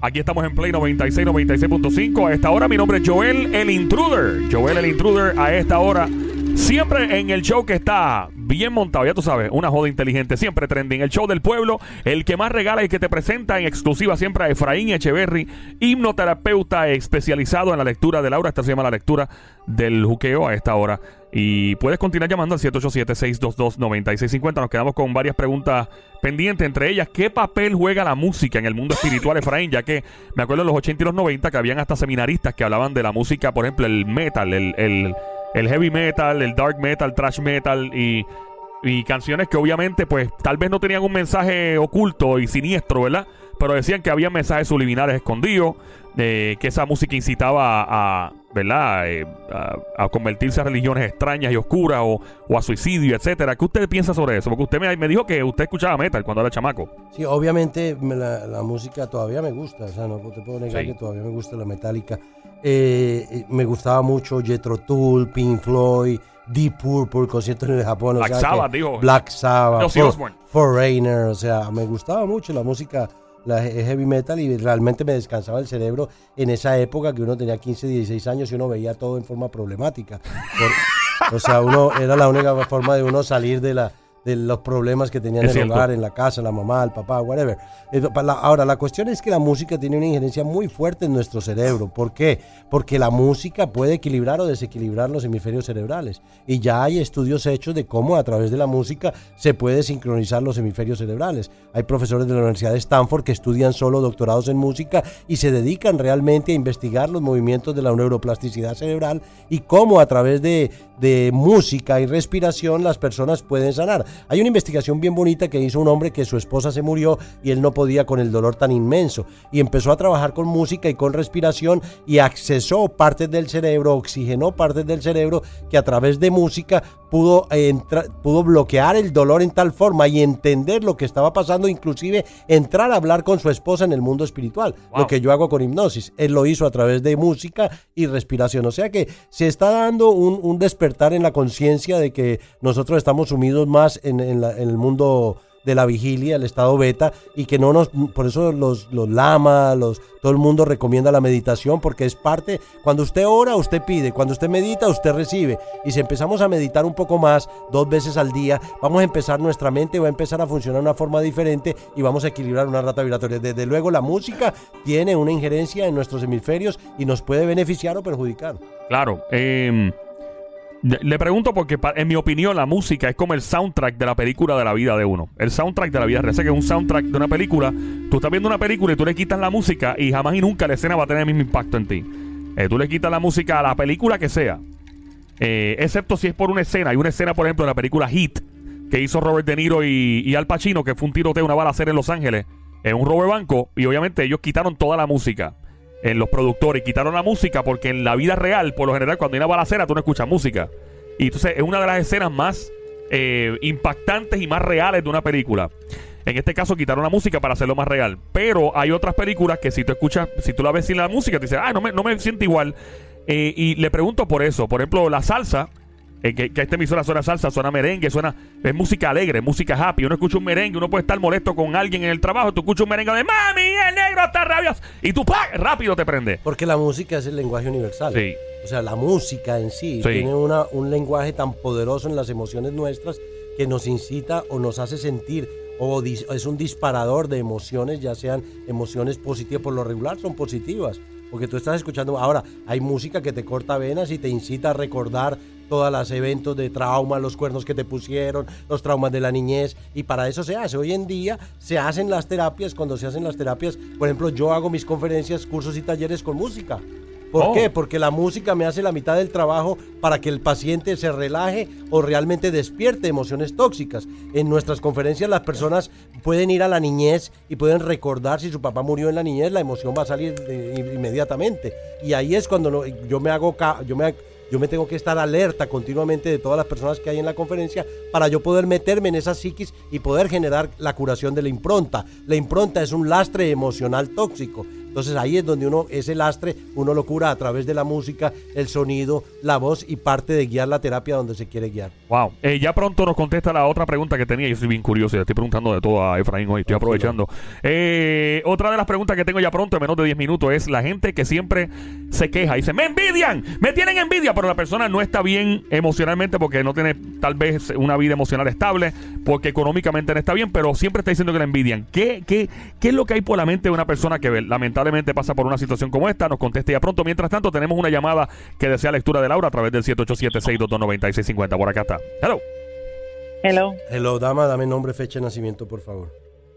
Aquí estamos en Play 96, 96.5. A esta hora mi nombre es Joel el Intruder. Joel el Intruder a esta hora. Siempre en el show que está bien montado, ya tú sabes, una joda inteligente, siempre trending. El show del pueblo, el que más regala y que te presenta en exclusiva siempre a Efraín Echeverry, hipnoterapeuta especializado en la lectura de Laura. Esta se llama la lectura del juqueo a esta hora. Y puedes continuar llamando al 787-622-9650. Nos quedamos con varias preguntas pendientes, entre ellas, ¿qué papel juega la música en el mundo espiritual, Efraín? Ya que me acuerdo en los 80 y los 90 que habían hasta seminaristas que hablaban de la música, por ejemplo, el metal, el, el heavy metal, el dark metal, trash metal y, y canciones que obviamente pues tal vez no tenían un mensaje oculto y siniestro, ¿verdad? Pero decían que había mensajes subliminales escondidos, eh, que esa música incitaba a, ¿verdad? Eh, a, a convertirse a religiones extrañas y oscuras o, o a suicidio, etcétera. ¿Qué usted piensa sobre eso? Porque usted me, me dijo que usted escuchaba metal cuando era chamaco. Sí, obviamente me la, la música todavía me gusta, o sea, no te puedo negar Sí. que todavía me gusta la metálica. Eh, me gustaba mucho Jethro Tull, Pink Floyd, Deep Purple, conciertos en el Japón. o Black sea, Sabbath, dijo. Black Sabbath, For-. Foreigner, o sea, me gustaba mucho la música, la he- heavy metal y realmente me descansaba el cerebro en esa época que uno tenía 15, 16 años y uno veía todo en forma problemática. Por- o sea, uno era la única forma de uno salir de la de los problemas que tenían en el hogar, en la casa, la mamá, el papá, whatever. Ahora, la cuestión es que la música tiene una injerencia muy fuerte en nuestro cerebro. ¿Por qué? Porque la música puede equilibrar o desequilibrar los hemisferios cerebrales. Y ya hay estudios hechos de cómo a través de la música se puede sincronizar los hemisferios cerebrales. Hay profesores de la Universidad de Stanford que estudian solo doctorados en música y se dedican realmente a investigar los movimientos de la neuroplasticidad cerebral y cómo a través de, de música y respiración las personas pueden sanar. Hay una investigación bien bonita que hizo un hombre que su esposa se murió y él no podía con el dolor tan inmenso y empezó a trabajar con música y con respiración y accesó partes del cerebro, oxigenó partes del cerebro que a través de música pudo, pudo bloquear el dolor en tal forma y entender lo que estaba pasando, inclusive entrar a hablar con su esposa en el mundo espiritual, Wow. lo que yo hago con hipnosis. Él lo hizo a través de música y respiración. O sea que se está dando un, un despertar en la conciencia de que nosotros estamos sumidos más en, el mundo de la vigilia, el estado beta, y que no nos, por eso los, los lamas, los, todo el mundo recomienda la meditación, porque es parte, cuando usted ora, usted pide, cuando usted medita, usted recibe, y si empezamos a meditar un poco más, dos veces al día, vamos a empezar, nuestra mente va a empezar a funcionar de una forma diferente y vamos a equilibrar una rata vibratoria. Desde luego la música tiene una injerencia en nuestros hemisferios y nos puede beneficiar o perjudicar. Claro. eh, le pregunto porque, en mi opinión, la música es como el soundtrack de la película de la vida de uno. El soundtrack de la vida real. Sé que es un soundtrack de una película. Tú estás viendo una película y tú le quitas la música y jamás y nunca la escena va a tener el mismo impacto en ti. Eh, tú le quitas la música a la película que sea. Eh, excepto si es por una escena. Hay una escena, por ejemplo, de la película Hit que hizo Robert De Niro y, y Al Pacino, que fue un tiroteo, una balacera en Los Ángeles, en un robo de banco. Y obviamente ellos quitaron toda la música. En los productores quitaron la música porque en la vida real, por lo general, cuando hay una balacera, tú no escuchas música. Y entonces es una de las escenas más eh, impactantes y más reales de una película. En este caso quitaron la música para hacerlo más real. Pero hay otras películas que si tú escuchas, si tú la ves sin la música, te dices, ah, no me, no me siento igual. Eh, y le pregunto por eso. Por ejemplo, la salsa, eh, que, que esta emisora suena salsa, suena merengue, suena. Es música alegre, música happy. Uno escucha un merengue, uno puede estar molesto con alguien en el trabajo. Tú escuchas un merengue de mami, el negro está rabioso. Y tú, ¡pac! rápido te prende. Porque la música es el lenguaje universal. Sí. O sea, la música en sí, Sí. tiene una, un lenguaje tan poderoso en las emociones nuestras que nos incita o nos hace sentir o es un disparador de emociones, ya sean emociones positivas, por lo regular son positivas. Porque tú estás escuchando, ahora hay música que te corta venas y te incita a recordar todos los eventos de trauma, los cuernos que te pusieron, los traumas de la niñez, y para eso se hace. Hoy en día se hacen las terapias, cuando se hacen las terapias, por ejemplo, yo hago mis conferencias, cursos y talleres con música. ¿Por Oh. qué? Porque la música me hace la mitad del trabajo para que el paciente se relaje o realmente despierte emociones tóxicas. En nuestras conferencias las personas pueden ir a la niñez y pueden recordar si su papá murió en la niñez, la emoción va a salir de- inmediatamente. Y ahí es cuando yo me hago yo me yo me tengo que estar alerta continuamente de todas las personas que hay en la conferencia para yo poder meterme en esa psiquis y poder generar la curación de la impronta. La impronta es un lastre emocional tóxico. Entonces ahí es donde uno, ese lastre, uno lo cura a través de la música, el sonido, la voz y parte de guiar la terapia donde se quiere guiar. Wow. Eh, ya pronto nos contesta la otra pregunta que tenía. Yo soy bien curioso. Le estoy preguntando de todo a Efraín hoy. Estoy aprovechando. Eh, otra de las preguntas que tengo ya pronto, en menos de 10 minutos, es la gente que siempre se queja. Dice, me envidian, me tienen envidia, pero la persona no está bien emocionalmente porque no tiene tal vez una vida emocional estable, porque económicamente no está bien, pero siempre está diciendo que la envidian. ¿Qué, qué, qué es lo que hay por la mente de una persona que lamentablemente pasa por una situación como esta? Nos conteste ya pronto. Mientras tanto, tenemos una llamada que desea lectura de Laura a través del 787-622-9650. Por acá está. Hello. Hello. Hello, dama, dame nombre, fecha de nacimiento, por favor.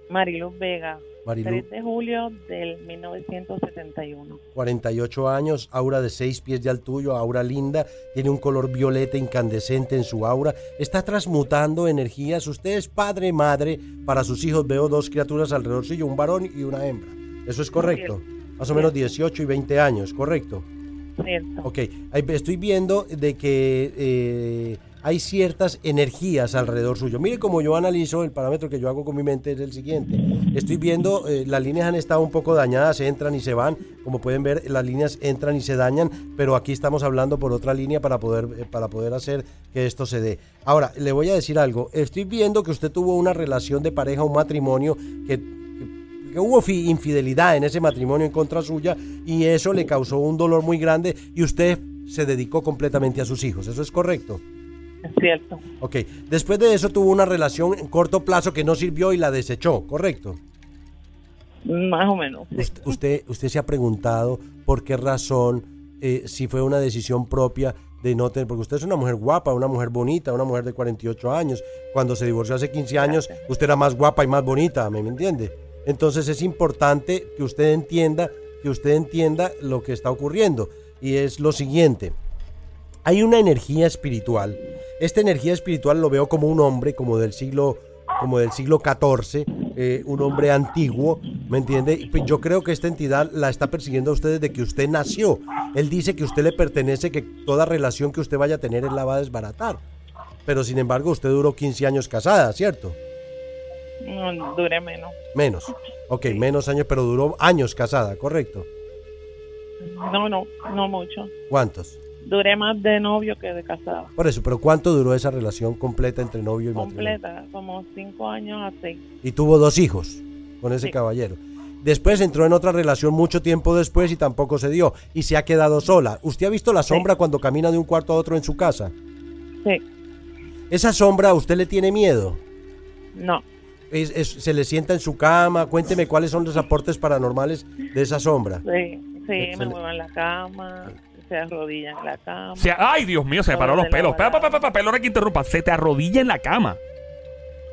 Mariluz Vega. Marilu. 3 de julio del 1971. 48 años, aura de 6 pies de altura, aura linda, tiene un color violeta incandescente en su aura, está transmutando energías. Usted es padre, madre, para sus hijos veo dos criaturas alrededor suyo, un varón y una hembra. ¿Eso es correcto? Más o menos 18 y 20 años, ¿correcto? Cierto. Ok, estoy viendo de que eh, hay ciertas energías alrededor suyo. Mire cómo yo analizo, el parámetro que yo hago con mi mente es el siguiente. Estoy viendo, eh, las líneas han estado un poco dañadas, entran y se van. Como pueden ver, las líneas entran y se dañan, pero aquí estamos hablando por otra línea para poder, eh, para poder hacer que esto se dé. Ahora, le voy a decir algo. Estoy viendo que usted tuvo una relación de pareja, un matrimonio que hubo fi- infidelidad en ese matrimonio en contra suya y eso le causó un dolor muy grande y usted se dedicó completamente a sus hijos. ¿Eso es correcto? Es cierto. Ok. Después de eso tuvo una relación en corto plazo que no sirvió y la desechó, ¿correcto? Más o menos. sí. Usted, usted, usted se ha preguntado por qué razón, eh, si fue una decisión propia de no tener, porque usted es una mujer guapa, una mujer bonita, una mujer de 48 años. Cuando se divorció hace 15 años, usted era más guapa y más bonita, ¿me, me entiende? Entonces es importante que usted entienda, que usted entienda lo que está ocurriendo. Y es lo siguiente. Hay una energía espiritual. Esta energía espiritual lo veo como un hombre, como del siglo, como del siglo XIV, eh, un hombre antiguo, ¿me entiende? Pues Yo creo que esta entidad la está persiguiendo a usted desde que usted nació. Él dice que usted le pertenece, que toda relación que usted vaya a tener él la va a desbaratar. Pero sin embargo, usted duró 15 años casada, ¿cierto? No, duré menos. Menos. Ok, menos años, pero duró años casada, ¿correcto? No, no, no mucho. ¿Cuántos? Duré más de novio que de casada. Por eso, pero ¿cuánto duró esa relación completa entre novio y matrimonio? Completa, como cinco años a seis. y tuvo dos hijos con ese Sí. caballero. Después entró en otra relación mucho tiempo después y tampoco se dio y se ha quedado sola. ¿Usted ha visto la sombra cuando camina de un cuarto a otro en su casa? Sí, ¿Esa sombra a usted le tiene miedo? no. Es- es- ¿Se le sienta en su cama? Cuénteme cuáles son los aportes paranormales de esa sombra. Sí, sí, me muevo en la cama, se arrodilla en la cama. Se- ay, Dios mío, se me paró los pelos. Espera, espera, espera, perdona que interrumpa. Se te arrodilla en la cama.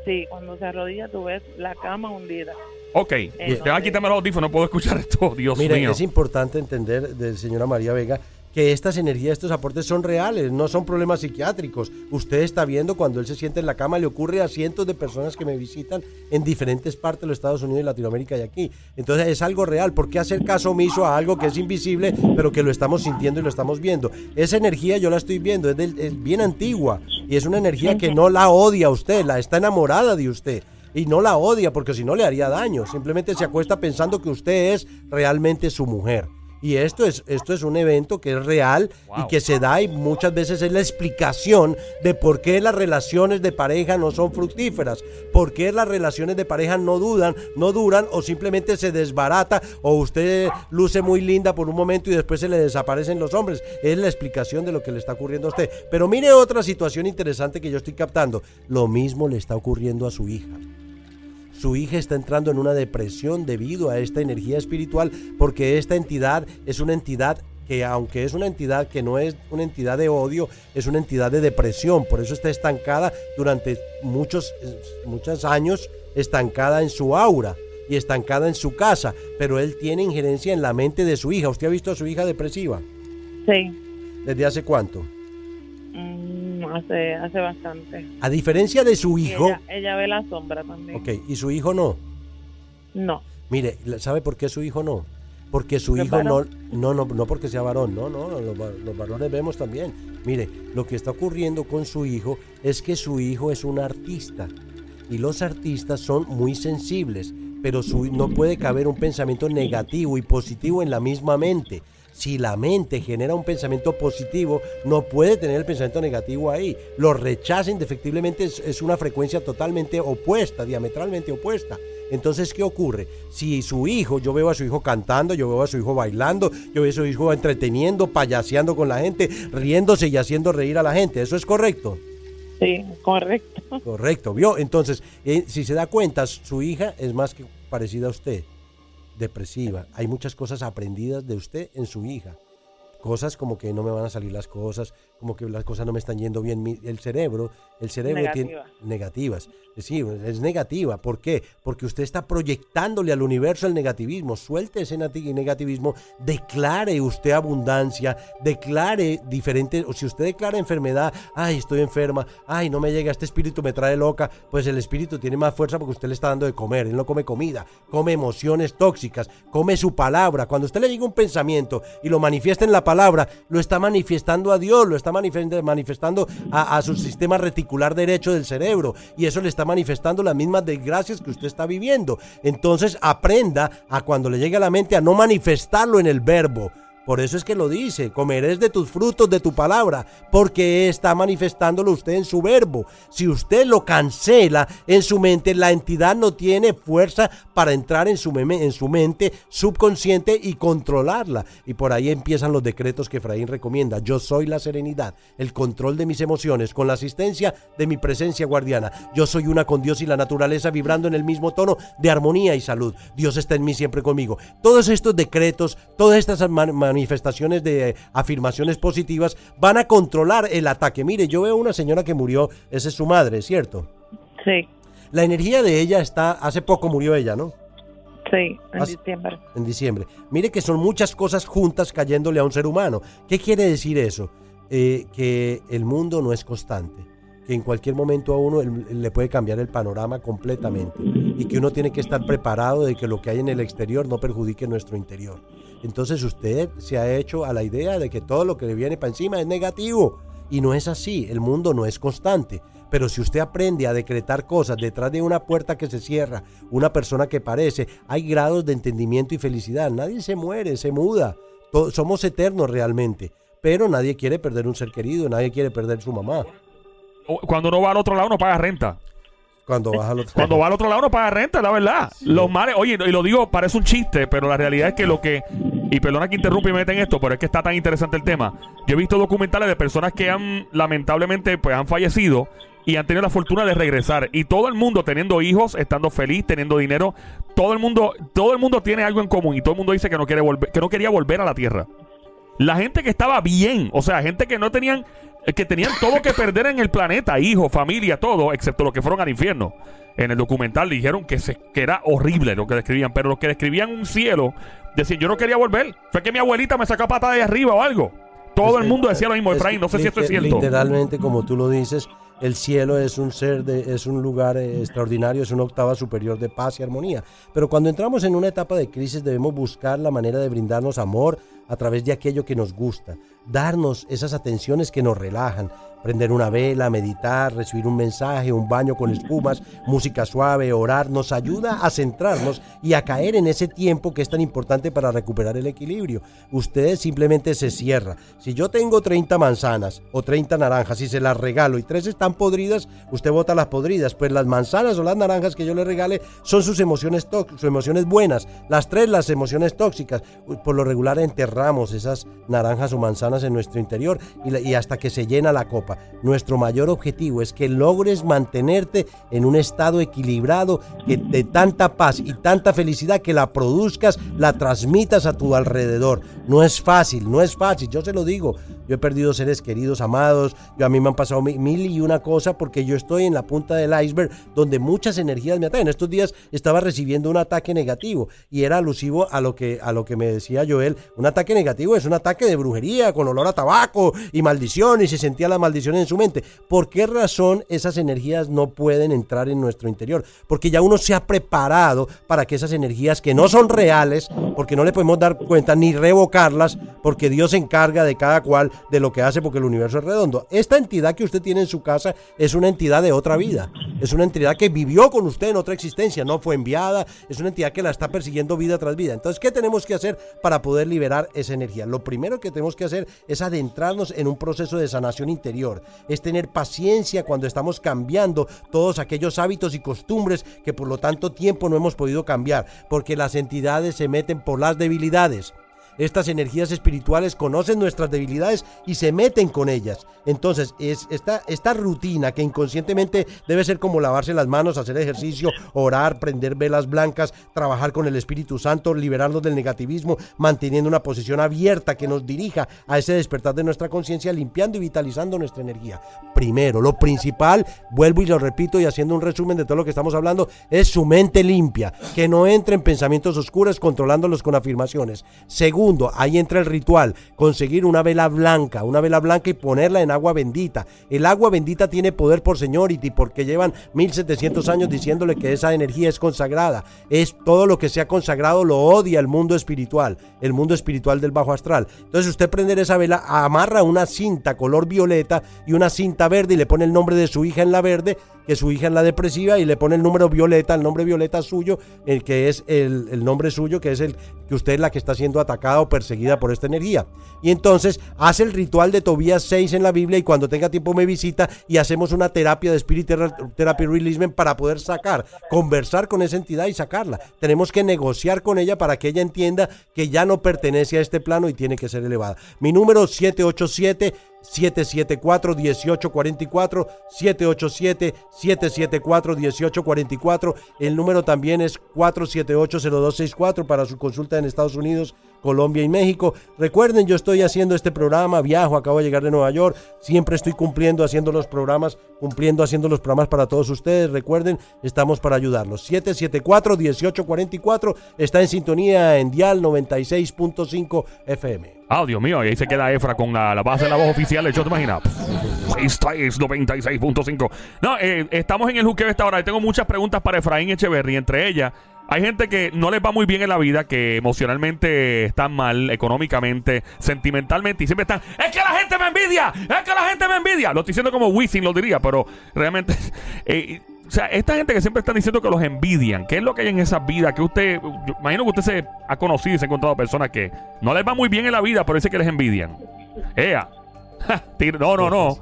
Sí, cuando se arrodilla tú ves la cama hundida. Ok, te va a quitarme los audífonos, no puedo escuchar esto. Dios Mire, mío. es importante entender de señora María Vega que estas energías, estos aportes son reales, no son problemas psiquiátricos. Usted está viendo cuando él se sienta en la cama, le ocurre a cientos de personas que me visitan en diferentes partes de los Estados Unidos y Latinoamérica y aquí. Entonces es algo real. ¿Por qué hacer caso omiso a algo que es invisible, pero que lo estamos sintiendo y lo estamos viendo? Esa energía yo la estoy viendo, es, es bien antigua y es una energía que no la odia usted, la está enamorada de usted y no la odia porque si no le haría daño. Simplemente se acuesta pensando que usted es realmente su mujer. Y esto es, esto es un evento que es real y que se da y muchas veces es la explicación de por qué las relaciones de pareja no son fructíferas, por qué las relaciones de pareja no dudan, no duran o simplemente se desbarata o usted luce muy linda por un momento y después se le desaparecen los hombres. Es la explicación de lo que le está ocurriendo a usted. Pero mire otra situación interesante que yo estoy captando. Lo mismo le está ocurriendo a su hija su hija está entrando en una depresión debido a esta energía espiritual porque esta entidad es una entidad que aunque es una entidad que no es una entidad de odio, es una entidad de depresión, por eso está estancada durante muchos, muchos años, estancada en su aura y estancada en su casa, pero él tiene injerencia en la mente de su hija. ¿Usted ha visto a su hija depresiva? Sí, ¿Desde hace cuánto? Hace, hace bastante. A diferencia de su hijo, ella, ella ve la sombra también. ok, y su hijo no. No, Mire, ¿sabe por qué su hijo no? Porque su ¿Es hijo no, varón? no, no, no porque sea varón, no, no, los varones vemos también. Mire, lo que está ocurriendo con su hijo es que su hijo es un artista y los artistas son muy sensibles. Pero su- no puede caber un pensamiento negativo y positivo en la misma mente. Si la mente genera un pensamiento positivo, no puede tener el pensamiento negativo ahí. Lo rechaza indefectiblemente, es, es una frecuencia totalmente opuesta, diametralmente opuesta. Entonces, ¿qué ocurre? Si su hijo, yo veo a su hijo cantando, yo veo a su hijo bailando, yo veo a su hijo entreteniendo, payaseando con la gente, riéndose y haciendo reír a la gente, ¿eso es correcto? Sí, correcto. Correcto, ¿vio? Entonces, eh, si se da cuenta, su hija es más que parecida a usted, depresiva. Hay muchas cosas aprendidas de usted en su hija. Cosas como que no me van a salir las cosas, como que las cosas no me están yendo bien. Mi- El cerebro, el cerebro tiene Negativa. negativas. Sí, es negativa. ¿Por qué? Porque usted está proyectándole al universo el negativismo. Suelte ese negativismo, declare usted abundancia, declare diferente, o si usted declara enfermedad, ay, estoy enferma, ay, no me llega, este espíritu me trae loca, pues el espíritu tiene más fuerza porque usted le está dando de comer, él no come comida, come emociones tóxicas, come su palabra. Cuando usted le diga un pensamiento y lo manifiesta en la palabra, lo está manifestando a Dios, lo está manifest- manifestando a, a su sistema reticular derecho del cerebro y eso le está manifestando las mismas desgracias que usted está viviendo. Entonces aprenda a cuando le llegue a la mente a no manifestarlo en el verbo. Por eso es que lo dice, comerés de tus frutos, de tu palabra, porque está manifestándolo usted en su verbo. Si usted lo cancela en su mente, la entidad no tiene fuerza para entrar en su, meme- en su mente subconsciente y controlarla. Y por ahí empiezan los decretos que Efraín recomienda. Yo soy la serenidad, el control de mis emociones, con la asistencia de mi presencia guardiana. Yo soy una con Dios y la naturaleza vibrando en el mismo tono de armonía y salud. Dios está en mí siempre conmigo. Todos estos decretos, todas estas man- manifestaciones de afirmaciones positivas van a controlar el ataque. Mire, yo veo una señora que murió, esa es su madre, ¿cierto? Sí, La energía de ella está, hace poco murió ella, ¿no? sí, en diciembre. en diciembre. Mire que son muchas cosas juntas cayéndole a un ser humano. ¿Qué quiere decir eso? Eh, que el mundo no es constante. Que en cualquier momento a uno le puede cambiar el panorama completamente. Y que uno tiene que estar preparado de que lo que hay en el exterior no perjudique nuestro interior. Entonces usted se ha hecho a la idea de que todo lo que le viene para encima es negativo. Y no es así. El mundo no es constante. Pero si usted aprende a decretar cosas detrás de una puerta que se cierra, una persona que parece, hay grados de entendimiento y felicidad. Nadie se muere, se muda. Somos eternos realmente. Pero nadie quiere perder un ser querido, nadie quiere perder su mamá. Cuando uno va al otro lado, no paga renta. Cuando baja al otro Cuando va al otro lado, no paga renta, la verdad. Los mares, oye, y lo digo, parece un chiste, pero la realidad es que lo que. Y perdona que interrumpa y me meta en esto, pero es que está tan interesante el tema. Yo he visto documentales de personas que han, lamentablemente, pues han fallecido y han tenido la fortuna de regresar. Y todo el mundo teniendo hijos, estando feliz, teniendo dinero. Todo el mundo, todo el mundo tiene algo en común y todo el mundo dice que no quiere volver, que no quería volver a la tierra. La gente que estaba bien, o sea, gente que no tenían, que tenían todo que perder en el planeta, hijos, familia, todo, excepto los que fueron al infierno. En el documental dijeron que, se, que era horrible lo que describían, pero los que describían un cielo, decían, yo no quería volver. Fue que mi abuelita me sacó pata de arriba o algo. Todo el mundo decía lo mismo, Es Efraín, no sé si esto es cierto. Literalmente, como tú lo dices, el cielo es un ser, de, es un lugar eh, extraordinario, es una octava superior de paz y armonía. Pero cuando entramos en una etapa de crisis debemos buscar la manera de brindarnos amor a través de aquello que nos gusta, darnos esas atenciones que nos relajan, prender una vela, meditar, recibir un mensaje, un baño con espumas, música suave, orar, nos ayuda a centrarnos y a caer en ese tiempo que es tan importante para recuperar el equilibrio. Usted simplemente se cierra. Si yo tengo 30 manzanas o 30 naranjas y se las regalo y tres están podridas, usted bota las podridas, pues las manzanas o las naranjas que yo le regale son sus emociones tóxicas, sus emociones buenas, las tres las emociones tóxicas. Por lo regular enterramos esas naranjas o manzanas en nuestro interior y, hasta que se llena la copa. Nuestro mayor objetivo es que logres mantenerte en un estado equilibrado de tanta paz y tanta felicidad que la produzcas, la transmitas a tu alrededor. No es fácil, no es fácil, yo se lo digo. Yo he perdido seres queridos, amados, yo a mí me han pasado mi- mil y una cosa porque yo estoy en la punta del iceberg donde muchas energías me atacan. Estos días estaba recibiendo un ataque negativo y era alusivo a lo que a lo que me decía Joel, un ataque negativo, es un ataque de brujería, con olor a tabaco y maldición, y se sentía la maldición en su mente. ¿Por qué razón esas energías no pueden entrar en nuestro interior? Porque ya uno se ha preparado para que esas energías que no son reales, porque no le podemos dar cuenta ni revocarlas, porque Dios se encarga de cada cual de lo que hace, porque el universo es redondo. Esta entidad que usted tiene en su casa es una entidad de otra vida, es una entidad que vivió con usted en otra existencia, no fue enviada, es una entidad que la está persiguiendo vida tras vida. Entonces, ¿qué tenemos que hacer para poder liberar esa energía? Lo primero que tenemos que hacer es adentrarnos en un proceso de sanación interior, es tener paciencia cuando estamos cambiando todos aquellos hábitos y costumbres que por lo tanto tiempo no hemos podido cambiar, porque las entidades se meten por las debilidades. Estas energías espirituales conocen nuestras debilidades y se meten con ellas. Entonces, es esta, esta rutina que inconscientemente debe ser como lavarse las manos, hacer ejercicio, orar, prender velas blancas, trabajar con el Espíritu Santo, liberarnos del negativismo, manteniendo una posición abierta que nos dirija a ese despertar de nuestra conciencia, limpiando y vitalizando nuestra energía. Primero, lo principal, vuelvo y lo repito y haciendo un resumen de todo lo que estamos hablando, es su mente limpia, que no entre en pensamientos oscuros controlándolos con afirmaciones. Segundo, ahí entra el ritual, conseguir una vela blanca, una vela blanca y ponerla en agua bendita. El agua bendita tiene poder por seniority porque llevan 1700 años diciéndole que esa energía es consagrada. Es todo lo que sea consagrado lo odia el mundo espiritual, el mundo espiritual del bajo astral. Entonces usted prender esa vela, amarra una cinta color violeta y una cinta verde y le pone el nombre de su hija en la verde que su hija es la depresiva y le pone el número Violeta, el nombre Violeta suyo, el que es el, el, nombre suyo, que es el que usted es la que está siendo atacada o perseguida por esta energía. Y entonces hace el ritual de Tobías 6 en la Biblia y cuando tenga tiempo me visita y hacemos una terapia de Spirit Therapy Releasement para poder sacar, conversar con esa entidad y sacarla. Tenemos que negociar con ella para que ella entienda que ya no pertenece a este plano y tiene que ser elevada. Mi número 787 774-1844, 787-774-1844. El número también es 478-0264 para su consulta en Estados Unidos, Colombia y México. Recuerden, yo estoy haciendo este programa, viajo, acabo de llegar de Nueva York, siempre estoy cumpliendo, haciendo los programas, cumpliendo, haciendo los programas para todos ustedes. Recuerden, estamos para ayudarlos. 774-1844 está en sintonía en Dial 96.5 FM. Ah, Dios mío, y ahí se queda Efra con la, la base de la voz oficial de Show, ¿te imaginas? Esta es 96.5. No, eh, estamos en el juqueo esta hora y tengo muchas preguntas para Efraín Echeverry. Entre ellas, hay gente que no les va muy bien en la vida, que emocionalmente están mal, económicamente, sentimentalmente, y siempre están, es que la gente me envidia, es que la gente me envidia. Lo estoy diciendo como Wisin lo diría, pero realmente... Eh, o sea, esta gente que siempre están diciendo que los envidian, ¿qué es lo que hay en esa vida? Que usted, imagino que usted se ha conocido y se ha encontrado personas que no les va muy bien en la vida, pero dice que les envidian. Ea. no, no, no.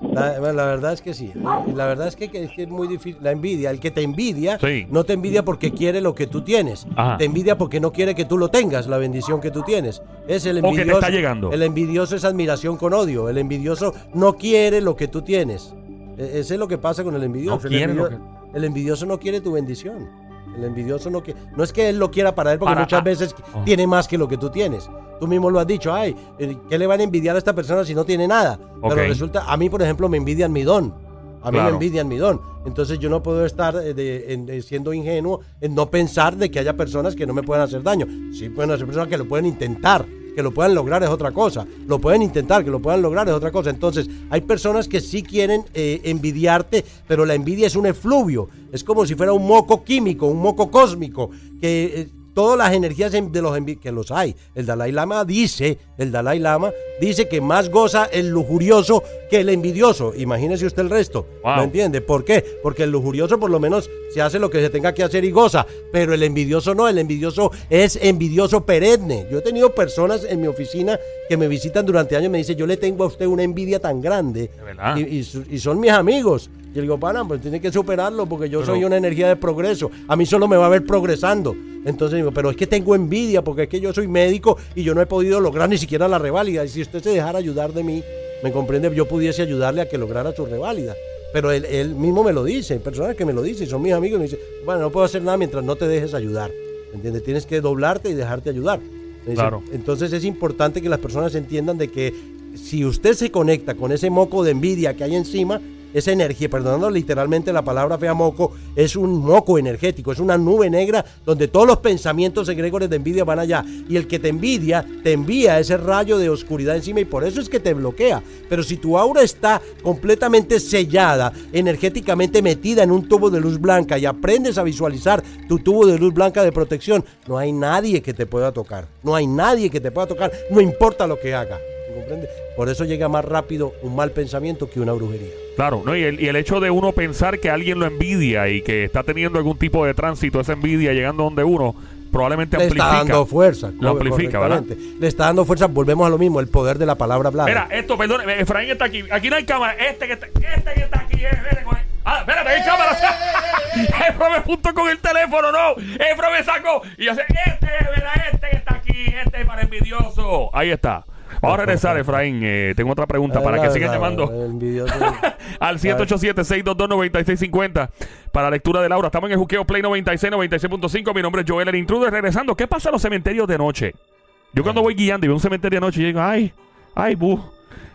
La, la, verdad es que sí. La verdad es que, que, es muy difícil. La envidia, el que te envidia, sí. no te envidia porque quiere lo que tú tienes. Ajá. Te envidia porque no quiere que tú lo tengas, la bendición que tú tienes. Es el envidioso. O que te está llegando. El envidioso es admiración con odio. El envidioso no quiere lo que tú tienes. E ese es lo que pasa con el envidioso. No el, envidioso que... el envidioso no quiere tu bendición. El envidioso no quiere. No es que él lo quiera para él, porque Para- muchas veces Oh. tiene más que lo que tú tienes. Tú mismo lo has dicho, ay, eh, ¿qué le van a envidiar a esta persona si no tiene nada? Pero resulta, a mí, por ejemplo, me envidian mi don. A mí Claro. me envidian mi don. Entonces yo no puedo estar eh, de- en- de- siendo ingenuo en no pensar de que haya personas que no me puedan hacer daño. Sí pueden hacer personas que lo pueden intentar. Que lo puedan lograr es otra cosa. Lo pueden intentar, que lo puedan lograr es otra cosa. Entonces, hay personas que sí quieren eh, envidiarte, pero la envidia es un efluvio. Es como si fuera un moco químico, un moco cósmico, que eh, todas las energías en- de los que los hay. El Dalai Lama dice, el Dalai Lama dice que más goza el lujurioso que el envidioso. Imagínese usted el resto. Wow. ¿Me entiende? ¿Por qué? Porque el lujurioso por lo menos se hace lo que se tenga que hacer y goza, pero el envidioso no, el envidioso es envidioso perenne. Yo he tenido personas en mi oficina que me visitan durante años y me dicen, yo le tengo a usted una envidia tan grande. Y, y y son mis amigos. Y yo digo, pana, pues tiene que superarlo porque yo Pero- soy una energía de progreso. A mí solo me va a ver progresando. Entonces digo, pero es que tengo envidia porque es que yo soy médico y yo no he podido lograr ni siquiera la reválida. Y si usted se dejara ayudar de mí, me comprende, yo pudiese ayudarle a que lograra su reválida. Pero él, él mismo me lo dice, hay personas que me lo dicen, son mis amigos, y me dicen, bueno, no puedo hacer nada mientras no te dejes ayudar. ¿Entiendes? Tienes que doblarte y dejarte ayudar. Claro. Entonces es importante que las personas entiendan de que si usted se conecta con ese moco de envidia que hay encima, esa energía, perdonando literalmente la palabra fea moco, es un moco energético, es una nube negra donde todos los pensamientos egregores de envidia van allá. Y el que te envidia, te envía ese rayo de oscuridad encima y por eso es que te bloquea. Pero si tu aura está completamente sellada, energéticamente metida en un tubo de luz blanca y aprendes a visualizar tu tubo de luz blanca de protección, no hay nadie que te pueda tocar. No hay nadie que te pueda tocar, no importa lo que haga. ¿Comprende? Por eso llega más rápido un mal pensamiento que una brujería. Claro, ¿no? Y el, y el hecho de uno pensar que alguien lo envidia y que está teniendo algún tipo de tránsito, esa envidia llegando donde uno, probablemente Le amplifica. está dando fuerza. Lo amplifica, ¿verdad? Le está dando fuerza, volvemos a lo mismo, el poder de la palabra hablada. Mira, esto, perdón, eh, Efraín está aquí. Aquí no hay cámara. Este que está, este que está aquí. eh, espérate, con el- Ah, espérate, hay cámara. Efra me puntó con el teléfono, no. Efra me sacó. Y yo sé, este, ¿verdad? Este que está aquí. Este es para envidioso. Ahí está. Vamos a regresar, Efraín. Eh, tengo otra pregunta para que sigan llamando. Al 787-622-9650 para lectura de Laura. Estamos en el Juqueo Play 96, 96.5. Mi nombre es Joel, el intruder. Regresando, ¿qué pasa en los cementerios de noche? Yo cuando voy guiando y veo un cementerio de noche, yo digo, ay, ay, bu.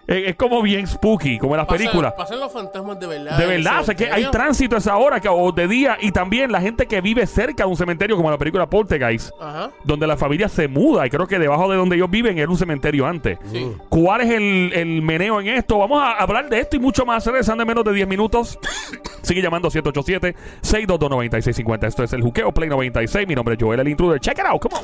Eh, es como bien spooky, como en las Pasan- películas. Pasan los fantasmas de verdad. De verdad, o sea, que hay tránsito a esa hora que, o de día y también la gente que vive cerca de un cementerio, como en la película Poltergeist, Ajá. donde la familia se muda y creo que debajo de donde ellos viven era un cementerio antes. Sí. ¿Cuál es el, el meneo en esto? Vamos a hablar de esto y mucho más. Regresando en menos de 10 minutos. Sigue llamando 787-622-9650. Esto es el Juqueo Play 96. Mi nombre es Joel, el intruder. Check it out, come on.